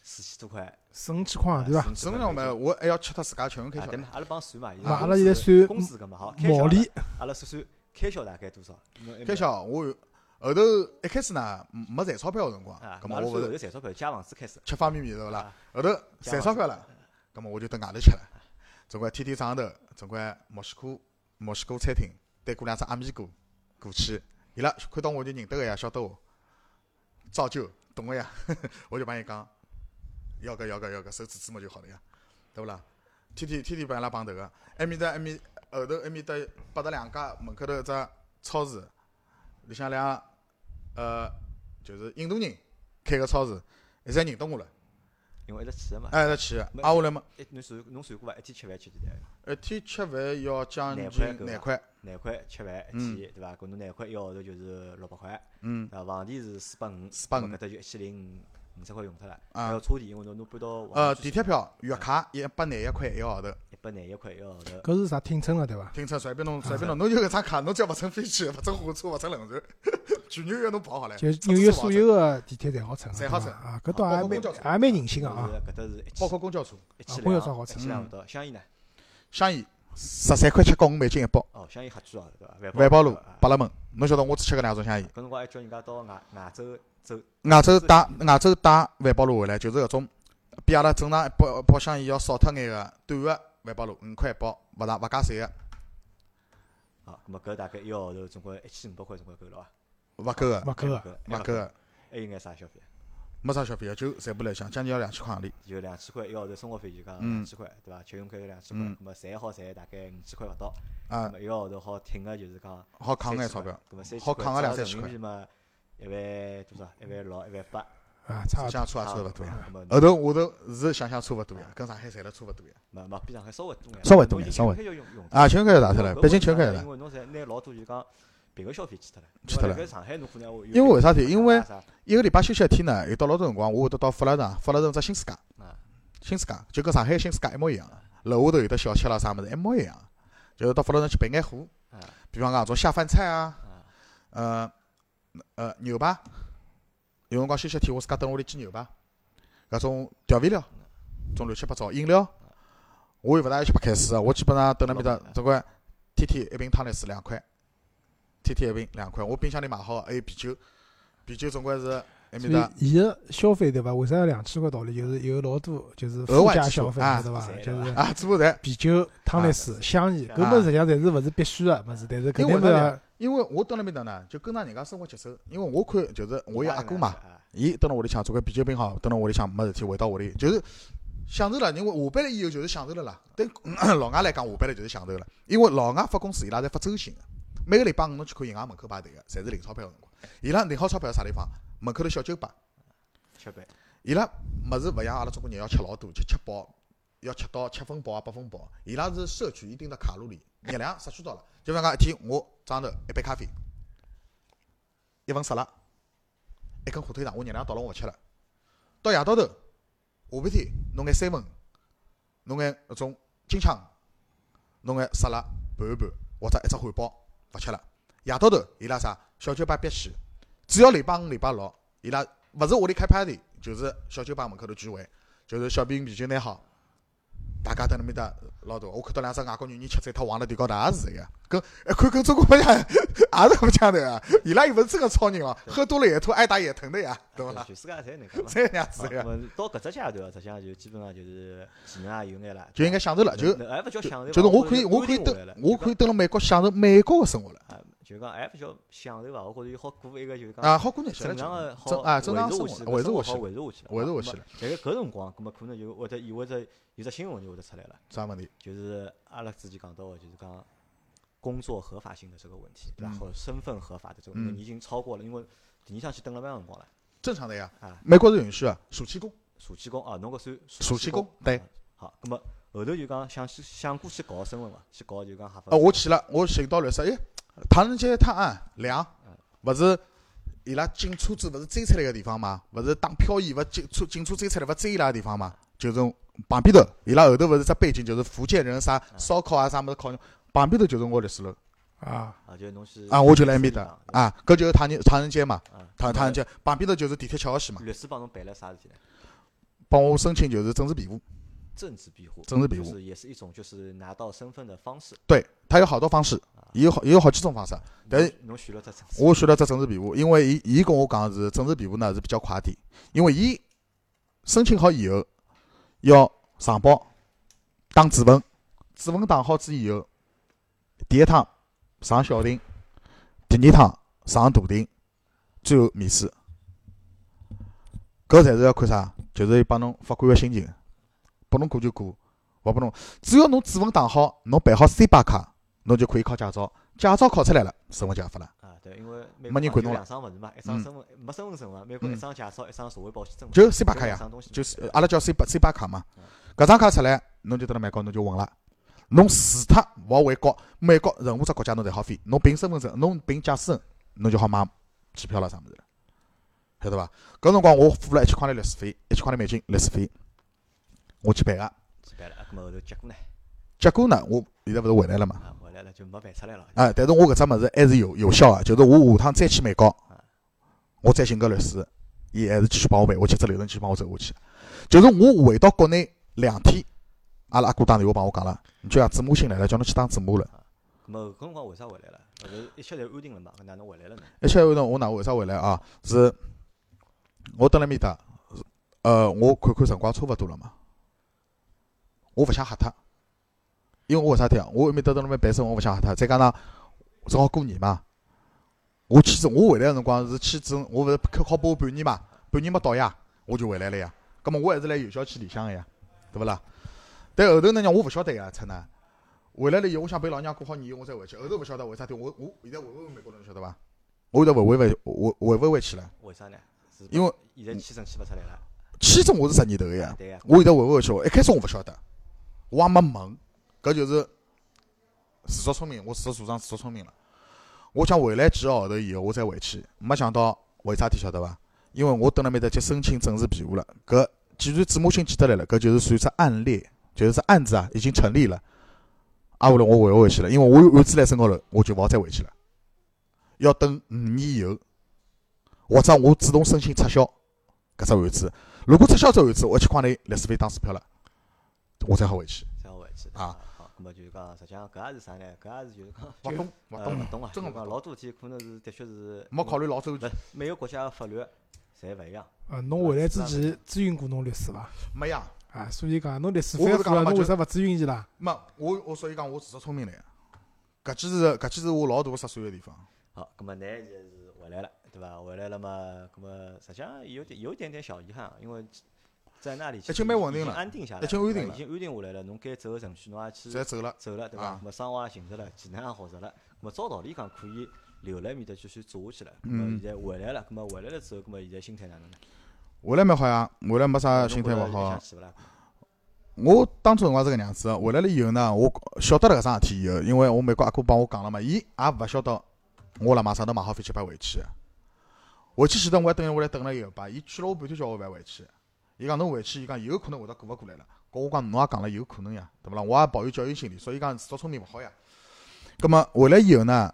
四千多块，四五千块，对伐？四五千块，我还要吃脱自家吃用开啊，销的。对嘛？阿拉帮算嘛，伊那拉阿拉现在算工资搿么好，开销毛利，阿拉算算开销大概多少？开销我有后头一开始呢没赚钞票个辰光咁阿拉算后末我勿是头赚钞票，借房子开始，吃方便面对勿啦啊？后头赚钞票了，葛末我就蹲外头吃了，总归天天早上头，总归墨西哥墨西哥餐厅带过两只阿米哥过去，伊拉看到我就认得个呀，晓得我，照旧懂个呀，*laughs* 我就帮伊讲，要个要个要个，手指指嘛就好了呀，对勿啦？天天天天帮伊拉碰头个，埃面搭埃面后头埃面搭八达两家门口头一只超市，里向两呃就是印度人开个超市，一直认得我了。因为一直去个嘛。哎，一直去，个挨下来嘛，一侬算侬算过伐？一天吃饭吃几钿？一天吃饭要将近廿块廿块，吃饭一嗯天，对伐？搿侬廿块一个号头就是六百块，嗯，啊，房钿是四百五，450咁么搿搭就一千零五十块用脱了，啊。还要车钿，因为侬侬搬到呃，地铁票、月卡一百廿一块一个号头，一百廿一块一个号头，搿是啥听称个对伐？停车随便侬随便侬，侬有搿张卡，侬只要勿乘飞机、勿乘火车、勿乘轮船，*laughs* 全纽约侬跑好了，就车纽约所有个地铁侪好乘，侪好乘。啊，搿倒还蛮还蛮人性个啊。搿搭是一包千括公交车，一千公交车两，好乘。一千两勿到。香烟呢？香烟十三块七角五美金一包，哦，香烟瞎贵哦，对伐？万宝路啊。百乐门，侬晓得我只吃搿两种香烟。搿辰光还叫人家到外外州走，外州带外州带万宝路回来，就是搿种比阿拉正常一包包香烟要少脱眼个短个万宝路，五块一包，勿大勿加税个，好，咁么搿大概一个号头总归一千五百块总归够了伐？勿够个，勿够个，勿够个，还有眼啥消费？没啥消费个，就赚不来香，将近要两千块行钿。就两千块一个号头生活费就讲两千块，对伐？吃用开有两千块，嗯咁么赚好赚大概五千块勿到，啊，一个号头好挺个就是讲好扛眼钞票，，咁么三好扛个两三千块嘛，一万多少？一万六、一万八，啊，差勿。相差也差勿多呀。后头下头是想想差勿多呀，跟上海赚了差勿多呀。没没比上海稍微多眼，稍微多眼稍微啊，钱开大脱了，搿北京搿为啥呢钱开了因。为侬侪拿老多就讲别个消费去脱了，去脱了上海侬可能会因为为啥体？因为一个礼拜休息一天呢，有到老多辰光，我会得到富乐城，富乐城只新世界，啊新世界就跟上海新世界一模一样，楼下头有的小吃啦啥物事一模一样，就是到富乐城去备眼货，啊比方讲种下饭菜啊，啊呃呃牛排，有辰光休息天我自家蹲屋里煎牛排，搿种调味料，种乱七八糟饮料，我又勿大爱去白开水个，我基本上蹲辣面搭总归天天一瓶汤力水两块，天天一瓶两块，我冰箱里买好还有啤酒，啤酒总归是埃所面搭以伊个消费对伐？为啥要两千块道理？就是有老多就是额附加外消费啊对伐？就是啊，做不来，啤酒、汤力水、香烟，搿啊么实际上侪是勿是必须个物事，但是肯因为为啥定是要因为我蹲辣面搭呢，就跟上人家生活节奏，因为我看就是我有阿哥嘛。啊伊蹲辣屋里向做个啤酒瓶好，蹲辣屋里向没事体，回到屋里就是享受了。因为下班了以后就是享受了啦。对 *laughs* 老外来讲，下班了就是享受了。因为老外发工资伊拉侪发周薪个，每个礼拜五侬去看银行门口排队个，侪是领钞票个辰光。伊拉领好钞票啥地方？门口头小酒吧。吃饭伊拉物事勿像阿拉中国人要吃老多，吃吃饱，要吃到七分饱啊八分饱。伊拉是摄取一定的卡路里，热量摄取到了。就比方讲一天我早上头一杯咖啡，一份沙拉，一根火腿肠，我热量到了我勿吃了。到夜到头，下半天弄眼三文，弄眼搿种金枪，弄眼沙拉拌一拌，或者一只汉堡勿吃了。夜到头伊拉啥小酒吧必去，只要礼拜五、礼拜六，伊拉勿是屋里开 party，就是小酒吧门口头聚会，就是小瓶啤酒拿好，大家蹲辣面搭老大。我看到两只外国女人吃醉脱往了地高头也是这个，跟一看跟中国白相也是搿么腔头啊！伊拉又勿是真个超人哦，喝多了也吐，挨打也疼的呀，对勿啦？全世界侪能 *laughs* 样子好个，咁么到搿只阶段，实际上就基本上就是技能也有眼了，就应该享受了，就那还勿叫享受，就是我可以我可以登我可以登辣美国享受美国个生活了啊，就讲还勿叫享受伐？我觉着好过一个就是讲啊，好过日正常个好正啊正常生维持下去，活维持下去了，维持下去了，维持下去了。但是搿辰光，葛末可能就或者意味着有只新闻就会得出来了，啥问题？就是阿拉之前讲到个，就是讲工作合法性的这个问题，对伐？嗯和身份合法的这个，问题嗯你已经超过了，因为第二趟去等了蛮长辰光了正常的呀，啊，美国是允许啊，暑期工，暑期工啊，侬搿算暑期工工对啊好，葛末后头就讲想去想过去搞身份伐？去搞就讲合法啊，我去了，我寻到律师，哎，唐人街探案两，勿是伊拉警车子勿是追出来个地方嘛？勿是打漂移，勿警车警车追出来勿追伊拉个地方嘛？就是旁边头，伊拉后头勿是只背景就是福建人啥烧烤啊啥物事烤肉，旁边头就是我律师楼啊，啊，就是侬去啊，我就辣埃面搭啊，搿就是唐人唐人街嘛，啊，唐唐人街旁边头就是地铁七号线嘛，律师帮侬办了啥事体呢？帮我申请就是政治庇护，政治庇护，政治庇护。就是也是一种就是拿到身份的方式。对，它有好多方式，也有好也有好几种方式，但是侬侬选了只政治，我选了只政治庇护，因为伊伊跟我讲是政治庇护呢是比较快点，因为伊申请好以后要上报打指纹，指纹打好之以后，第一趟上小庭，第二趟上大庭，最后面试，搿侪是要看啥？就是帮侬法官个心情，拨侬过就过，勿拨侬，只要侬指纹打好，侬办好 C 八卡，侬就可以考驾照，驾照考出来了，身份就合法了。啊，对，因为美没人管侬了两张物事嘛，一张嗯身份没身份证嘛，美国嗯一张驾照，一张社会保险证，就 C 八卡呀就是阿拉叫 C 八 C 八卡嘛嗯。搿张卡出来，侬就蹲辣美国侬就稳了。侬除脱勿好回国，美国任何只国家侬侪好飞。侬凭身份证，侬凭驾驶证，侬就好买机票了啥物事了，晓得伐？搿辰光我付了一千块钿律师费，一千块钿美金律师费，我去办个。去办了，啊，咁么后头结果呢？结果呢，我现在勿是回来了嘛？来了就没办出来了。啊，但是我搿只物事还是有有效个，就是我下趟再去美国啊，我再寻个律师，伊还是继续帮我办下去，只流程继续帮我走下去。就是我回到国内两天，阿拉阿哥打电话帮我讲了，你叫子母亲来了，叫侬去当子母了。咁么搿辰光为啥回来了？后头一切侪安定了嘛，搿哪能回来了呢？一切安定我哪为啥回来啊？是我蹲辣面搭，呃，我看看辰光差勿多了嘛，我勿想吓脱，因为我为啥体啊？我埃面搭蹲辣面办生活，我勿想吓脱。再加上正好过年嘛，我签证我回来个辰光是签证，我勿是考考拨我半年嘛，半年没到呀，我就回来了呀。葛末我还是来有效期里向个呀，对勿啦？但后头呢，让我勿晓得呀，出呢。回来了以后，我想陪老娘过好年，我再回去。后头勿晓得为啥体，我我现在回勿回美国了，侬晓得伐？我现在回回回回回勿回去了，为啥呢？因为现在签证签勿出来了。签证我是十年头个呀。对呀，我现在回勿回去，一开始我勿晓得，我也没问，搿就是自作聪明，我自作主张自作聪明了。我想回来几个号头以后我再回去，没想到为啥体晓得伐？因为我蹲辣面搭去申请政治庇护了，搿既然子母亲记得来了，搿就是算只案例，就是只案子啊已经成立了。啊，后来我回勿回去了，因为我有案子辣身高头，我就勿好再回去了，要等五年以后，或者我主动申请撤销搿只案子。如果撤销这案子，我一千块钿律师费打水漂了，我才好回去。再回去啊。好，咁么就是讲，实际上搿也是啥呢？搿也是就是讲勿懂，*laughs* 勿呃懂，勿懂啊，真个勿懂老多事体可能是的确是没考虑老周勿全，每个国家的法律侪勿一样。呃，侬回来之前咨询过侬律师伐？没呀。啊，所以讲侬律师我是讲了嘛就侬为啥勿咨询伊拉？没，我我所以讲我自作聪明了呀。搿记是搿记是我老大个失算个地方。好，咁么㑚现在是回来了，对伐？回来了嘛，咁么实际上有点有一点点小遗憾啊，因为在那里已经蛮稳定了已经安定下来了，已经安定了已经安定下来了。侬该走个程序侬也去侪走了，走了，对伐？啊咁么生活也寻着了，技能也学着了，咁么照道理讲可以留辣埃面搭继续做下去了。嗯现在回来了，咁么回来了之后，咁么现在心态哪能呢？回来蛮好呀，回来没啥心态勿好？我当初辰光是搿能样子的，回来了以后呢，我晓得了搿桩事体以后，因为我美国阿哥帮我讲了嘛，伊也勿晓得我辣马上头买好飞机票回去的。回去前头我还等下来等了一个吧，伊劝了我半天叫我勿要回去。伊讲侬回去，伊讲有可能会得过勿过来了。搿我讲侬也讲了有可能呀，对勿啦？我也抱有侥幸心理，所以讲自作聪明勿好呀。葛末回来以后呢，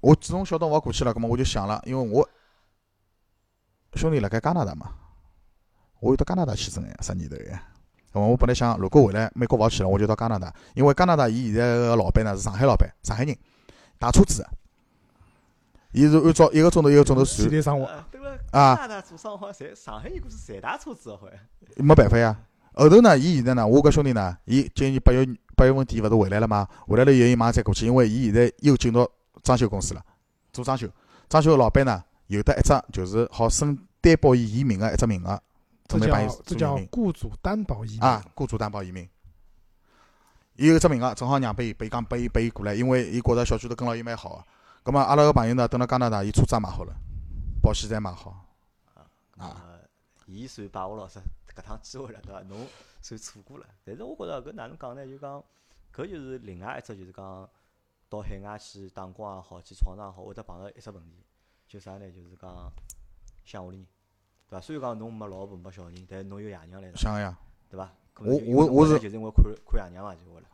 我自从晓得我要过去了，葛末我就想了，因为我兄弟辣盖加拿大嘛，我有到加拿大去生呀，十年头呀。葛末我本来想，如果回来美国勿好去了，我就到加拿大，因为加拿大伊现在个老板呢是上海老板，上海人，打车子个，伊是按照一个钟头一个钟头算体，力生活，呃对了，啊加拿大做生活，侪上海人估是侪打车子的好像。没办法呀。后头呢，伊现在呢，我搿兄弟呢，伊今年八月八月份底勿是回来了吗？回来了以后，伊马上再过去，因为伊现在又进到装修公司了，做装修。装修个老板呢，有得一只就是好申担保伊移民个一只名额，这准备帮伊叫这叫做移民雇主担保移民啊，雇主担保移民。伊有一只名额，正好让拨伊，拨伊讲拨伊拨伊过来，因为伊觉着小区头跟牢伊蛮好个。葛末阿拉个朋友呢，等辣加拿大，伊车子也买好了，保险侪买好。啊，伊算把握牢是搿趟机会了，对伐？侬算错过了。但是我觉着搿哪能讲呢？就讲搿就是另外一只，就是讲到海外去打工也好，去闯荡也好，会得碰到一只问题，就啥呢？就是讲想屋里人，对伐？虽然讲侬没老婆没小人，但是侬有爷娘来想个呀，对伐？我我我是就是因为看看爷娘嘛，就回来。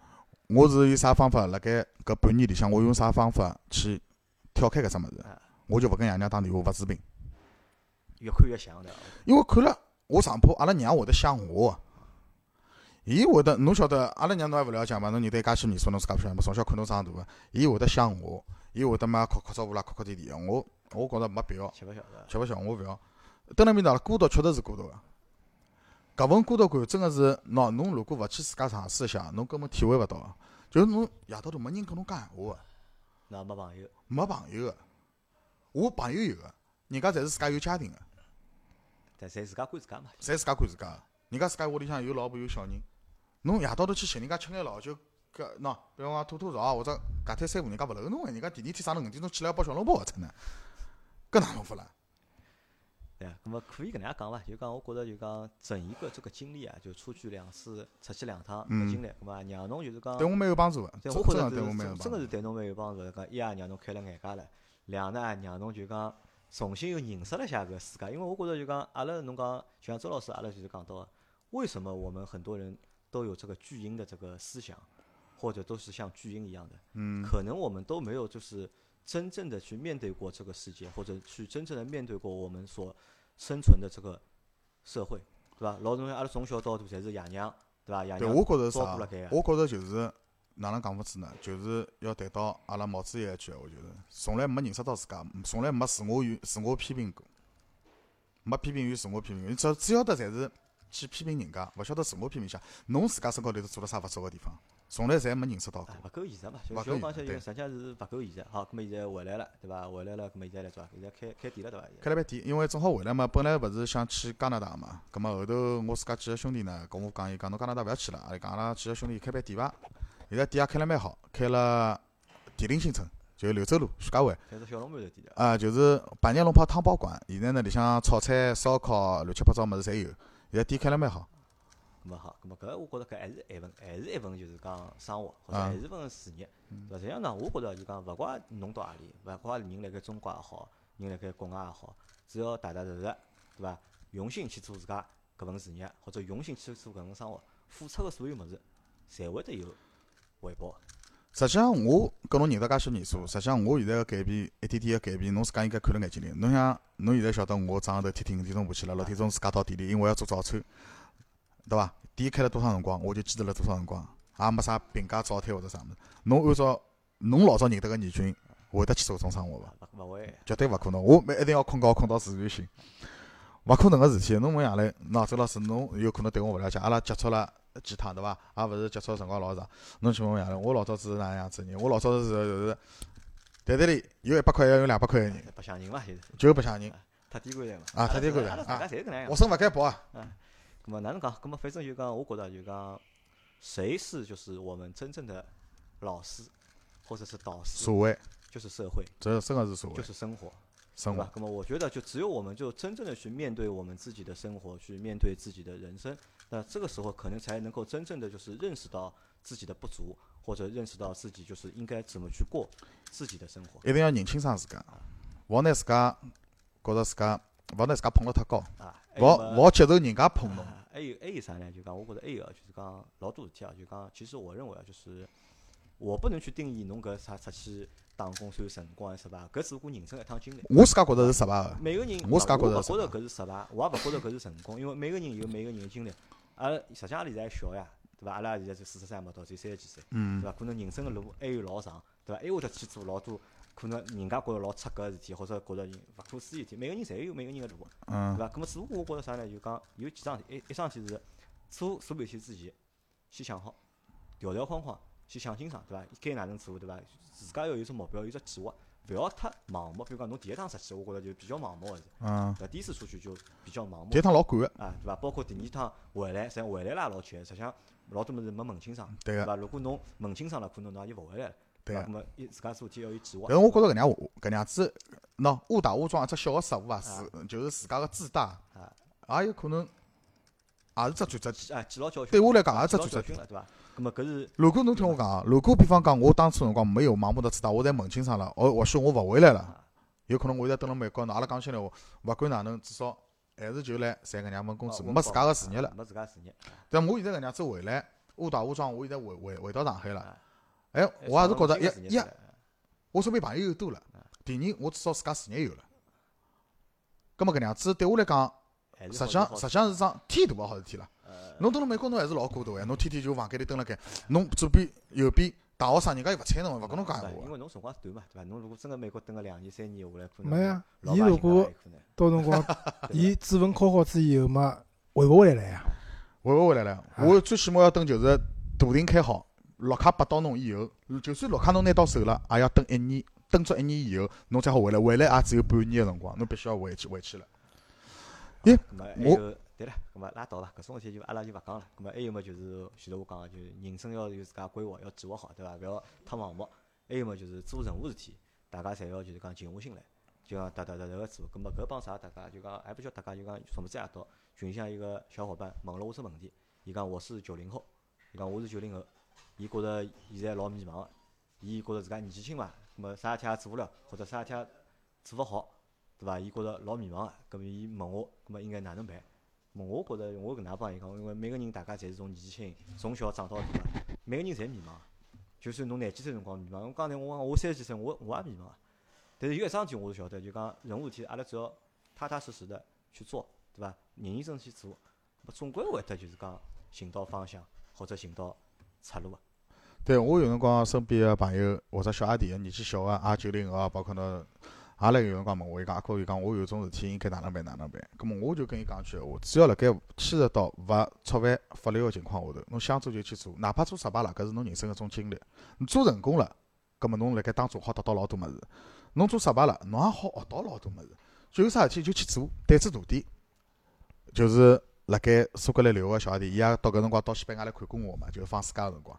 我是有啥方法？辣盖搿半年里向，我用啥方法去跳开搿只物事啊？我就勿跟爷娘打电话，勿治病，越看越像对伐？因为看了我上铺，阿拉娘会得想我个。伊会得，侬晓得，阿拉娘侬还勿了解嘛？侬认得伊介许年数，侬自家勿晓得嘛？从小看侬长大个，伊会得想我，伊会得嘛哭哭着呼啦，哭哭啼啼个。我我觉着没必要，吃勿消？吃勿消，我勿要。蹲辣面搭了，孤独确实是孤独个。搿份孤独感真个是，喏，侬如果勿去自家尝试一下，侬根本体会勿到个。就是侬夜到头没人跟侬讲闲话个。那没朋友，没朋友个，我朋友有个，人家侪是自家有家庭个，但侪自家管自家嘛。侪自家管自家个。人家自家屋里向有老婆有小人，侬夜到头去寻人家吃眼老酒，搿喏，比方讲吐吐槽或者隔天三五，人家勿留侬个，人家第二天早上五点钟起来要包小笼包个出呢，搿哪能法啦？对啊，那么可以搿能样讲伐？就讲我觉着就讲整一个这个经历啊，就出去两次，出去两趟嗯个经历，咁么让侬就是讲，对我蛮有帮助个，对我觉着是对我蛮有帮助。真真个是对侬蛮有帮助的。讲一啊，让侬开了眼界了；两呢，让侬就讲重新又认识了一下搿世界。因为我觉着就讲阿拉侬讲，就像周老师阿拉就是讲到的，为什么我们很多人都有这个巨婴的这个思想，或者都是像巨婴一样的？嗯，可能我们都没有就是真正的去面对过这个世界，或者去真正的面对过我们所生存的这个社会，对伐？老多人阿拉从小到大侪是爷娘，对伐？爷对，娘我觉着是啥？我觉着就是哪能讲法子呢？就是要谈到阿拉毛主席一句闲话，就是从来没认识到自家，从来没自我与自我批评过，没批评与自我批评。只只晓得侪是去批评人家，勿晓得自我批评一下，侬自家身高头头做了啥勿足个地方，从来侪没认识到过啊，。勿够现实嘛，就勿够就讲起来，现实对实际上是勿够现实。好，葛么现在回来了，对伐？回来了，葛么现在来做啥？现在开开店了，对伐？开了爿店，因为正好回来嘛，本来勿是想去加拿大嘛，葛末后头我自家几个兄弟呢，跟我讲，伊讲侬加拿大勿要去了，阿拉讲阿拉几个兄弟开爿店伐？现在店也开了蛮好，开了地灵新村，就是柳州路徐家汇。开只小笼馒头店的。啊，就是百年龙泡汤包馆，现在呢里向炒菜、烧烤、乱七八糟物事侪有。现在店开了蛮好，咁么好，咁么搿我觉着搿还是一份，还是一份就是讲生活，或者啊还是一份事业。对伐？实际上呢，我觉着就讲，勿怪侬到何里，勿怪人辣盖中国也好，人辣盖国外也好，只要踏踏实实，对伐？用心去做自家搿份事业，或者用心去做搿份生活，付出个所有物事，侪会得有回报。实际上我跟侬认得介许年数，实际上我现在个改变，一点点个改变，侬自家应该看了眼睛里。侬像，侬现在晓得我早上头天天五点钟爬起来，六点钟自家到店里，因为要做早餐，对伐？店开了多少辰光，我就坚持了多少辰光，也没啥评价早餐或者啥物事。侬按照侬老早认得个倪军，会得去做搿种生活伐？勿勿会，绝对勿可能，我每一定要困觉困到自然醒，勿可能个事体。侬问杨澜，喏，周老师，侬有可能对我勿了解，阿拉接触了几趟对伐？也勿是接触辰光老长。侬去问问杨澜，我老早子是哪能样子个人？我老早子是就是袋袋里有一百块要用两百块个人，白相人嘛，就是就是白相人，太低官的嘛。啊阿拉太低官的阿拉自家啊我。身勿盖薄啊。咁么哪能讲？那么反正就讲，我觉得就讲，谁是就是我们真正的老师，或者是导师，社会，就是社会，这真个是社就是生活，生活。？那么我觉得，就只有我们就真正的去面对我们自己的生活，去面对自己的人生，那这个时候可能才能够真正的就是认识到自己的不足，或者认识到自己就是应该怎么去过自己的生活一定要认清爽自家，勿好拿自家觉着自家，勿好拿自家捧了太高，勿好勿好接受人家捧侬。啊还有还有啥呢？就讲我觉着还有啊，就是讲老多事体啊，就讲其实我认为啊，就是我不能去定义侬搿啥出去打工算成功还是失败，搿只不过人生一趟经历。我自家觉着是失败个。每个人，我自家觉着勿觉着搿是失败，我也勿觉着搿是成功，因为每个人有每个人个经历。阿拉实际上阿拉现在还小呀，对伐？阿拉现在才四十三嘛，到只有三十几岁，嗯对伐？可能人生个路还有老长，对伐？还会得去做老多可能人家觉着老出格个事体，或者觉着勿可思议事体。每个人侪有每个人个路，对嗯伐？葛末只不过我觉着啥呢？就讲有几桩事体，一一桩事体是做所有事体之前，先想好，条条框框，先想清爽，对伐？该哪能做，对伐？自家要有只目标，有只计划，勿要太盲目。比如讲侬第一趟出去，我觉着就比较盲目个是。嗯，对伐？第一次出去就比较盲目第一趟老赶个，啊，对伐？包括第二趟回来，实际上回来了也老吃力，实际上老多物事没问清爽，对个。对伐？如果侬问清爽了，可能侬也就勿回来了，伐？对个那。么一自家做事体要有计划但是我觉着搿能样搿能样子，喏，误打误撞一只小个失误啊，是就是自家个自大，啊，也有可能也是只转折点。记啊记牢教训，对我来讲也是只转折点。对伐？那么搿是如果侬听我讲啊，如果比方讲我当初辰光没有盲目的自大，我侪问清爽了，哦，或许我勿回来了，啊，有可能我现在蹲辣美国，喏阿拉讲心里话，勿管哪能，至少还是就来赚搿两份工资，啊没自家个事业了。没自家事业，但我现在搿能样子回来，误打误撞，我现在回回回到上海了啊。哎，我也是觉着一一一，我身边朋友又多了。第二，我至少自家事业有了。葛么搿能样子对我来讲，实际上实际上是桩天大个好事体了。呃，侬蹲辣美国，侬还是老孤独个，侬天天就房间里蹲辣盖，侬左边右边大学生，人家又勿睬侬，勿跟侬讲闲话。因为侬辰光短嘛，对伐？侬如果真个美国蹲个两年三年下来，可能没呀伊如果到辰光，*laughs* 伊指纹考好之以后嘛，回勿回来了呀？回勿回来了？我最起码要等就是大庭开好，绿卡拨到侬以后，就算绿卡侬拿到手了，也要等一年，等足一年以后，侬才好回来。回来也只有半年个辰光，侬必须要回去回去了。咦咁么还我有对了，咁么拉倒伐？搿种事体就阿拉就勿讲了。咁么还有么就是前头我讲个，就是人生要有自家规划，要计划好，对伐？勿要太盲目。还有么就是做任何事体，大家侪要就是讲静下心来，就讲踏踏实实个做。咁么搿帮啥？大家就讲还不晓得大家就讲昨日子夜到群里向一个小伙伴问了我只问题，伊讲我是九零后，伊讲我是九零后，伊觉着现在老迷茫个，伊觉着自家年纪轻嘛，咁么啥事体也做勿了，或者啥事体也做勿好。对伐？伊觉着老迷茫个，咁么伊问我，咁么应该哪能办？问我觉着我搿能介帮伊讲，因为每个人大家侪是从年纪轻，从小长到大个，每个人侪迷茫。就算侬廿几岁辰光迷茫，我刚才我讲我三十几岁，我我也迷茫啊。但是有一桩事体我是晓得，就讲任何事体，阿拉只要踏踏实实的去做，对伐？认认真真去做，么总归会得就是讲寻到方向或者寻到出路个。对我有辰光身边个朋友或者小阿弟个年纪小个，也九零后啊，包括侬，阿拉有辰光问我，伊讲阿哥，伊讲我有种事体应该哪能办哪能办。葛末我就跟伊讲句闲话，只要辣盖牵涉到勿触犯法律个情况下头，侬想做就去做，哪怕做失败了，搿是侬人生个种经历。侬做成功了，葛末侬辣盖当中好得到老多物事；侬做失败了，侬也好学到老多物事。就有啥事体就去做，胆子大点。就是辣盖苏格兰留学个小阿弟，伊也到搿辰光到西班牙来看过我嘛，就是放暑假个辰光。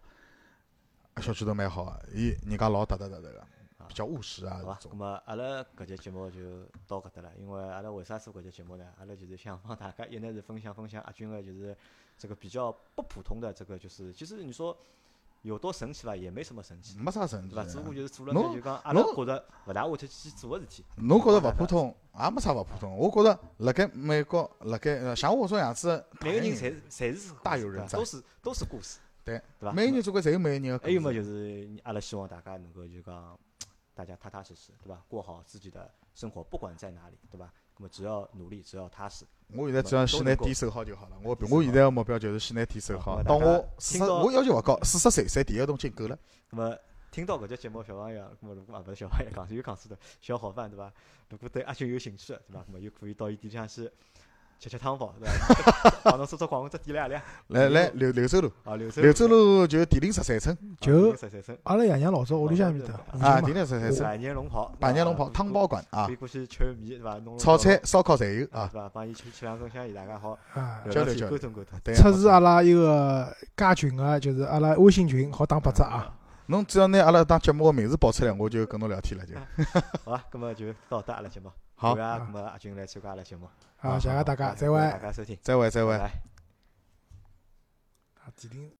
小区头蛮好个，伊人家老踏踏实实个，比较务实啊好伐？这种。咁么阿拉搿节节目就到搿搭了，因为阿拉为啥做搿节节目呢？阿拉就是想帮大家一呢是分享分享阿军个就是这个比较不普通的这个就是，其实你说有多神奇伐？也没什么神奇，没啥神奇对伐？只不过。就是做了就讲阿拉觉着勿大会去去做个事体。侬觉着勿普通，也没啥勿普通。我觉着辣盖美国，辣盖呃像我这样子的每个人大侪侪是大有人在都是都是故事，对对伐？每个人总归侪有每个人个还有么。就是阿拉希望大家能够就讲，大家踏踏实实，对伐？过好自己的生活，不管在哪里，对伐？那么只要努力，只要踏实，我现在只要先拿店守好就好了。我我现在个目标就是先拿店守好。好大家到我四十，我要求勿高，四十岁赚第一桶金够了。那么听到搿节节目，小朋友，那么如果啊勿是小朋友讲，又讲错了，小伙伴对伐？如果对阿秋有兴趣的，对伐？那么又可以到伊店里向去吃吃汤包，对伐？*laughs* 帮侬做做广告，只店来何里啊？来来，柳柳州路，啊，柳州柳州路就第零十三村就十三村阿拉爷娘老早屋里向面搭附啊，近嘛，第零十三村百年龙袍，百年龙袍汤包馆啊可以，过去吃米，对伐？弄炒菜烧烤侪有啊。啊对伐？帮伊吃吃两盅香烟，大家好啊，交流交流沟通沟通。对啊，测试阿拉一个加群个，就是阿拉微信群，好打八折啊。侬只要拿阿拉当节目个名字报出来，我就跟侬聊天了就。*laughs* 好啊，那么就到搭阿拉节目，好感谢么阿军来参加阿拉节目，好，谢谢大家，再会。大家收听，再会再会拜。拜。啊，指定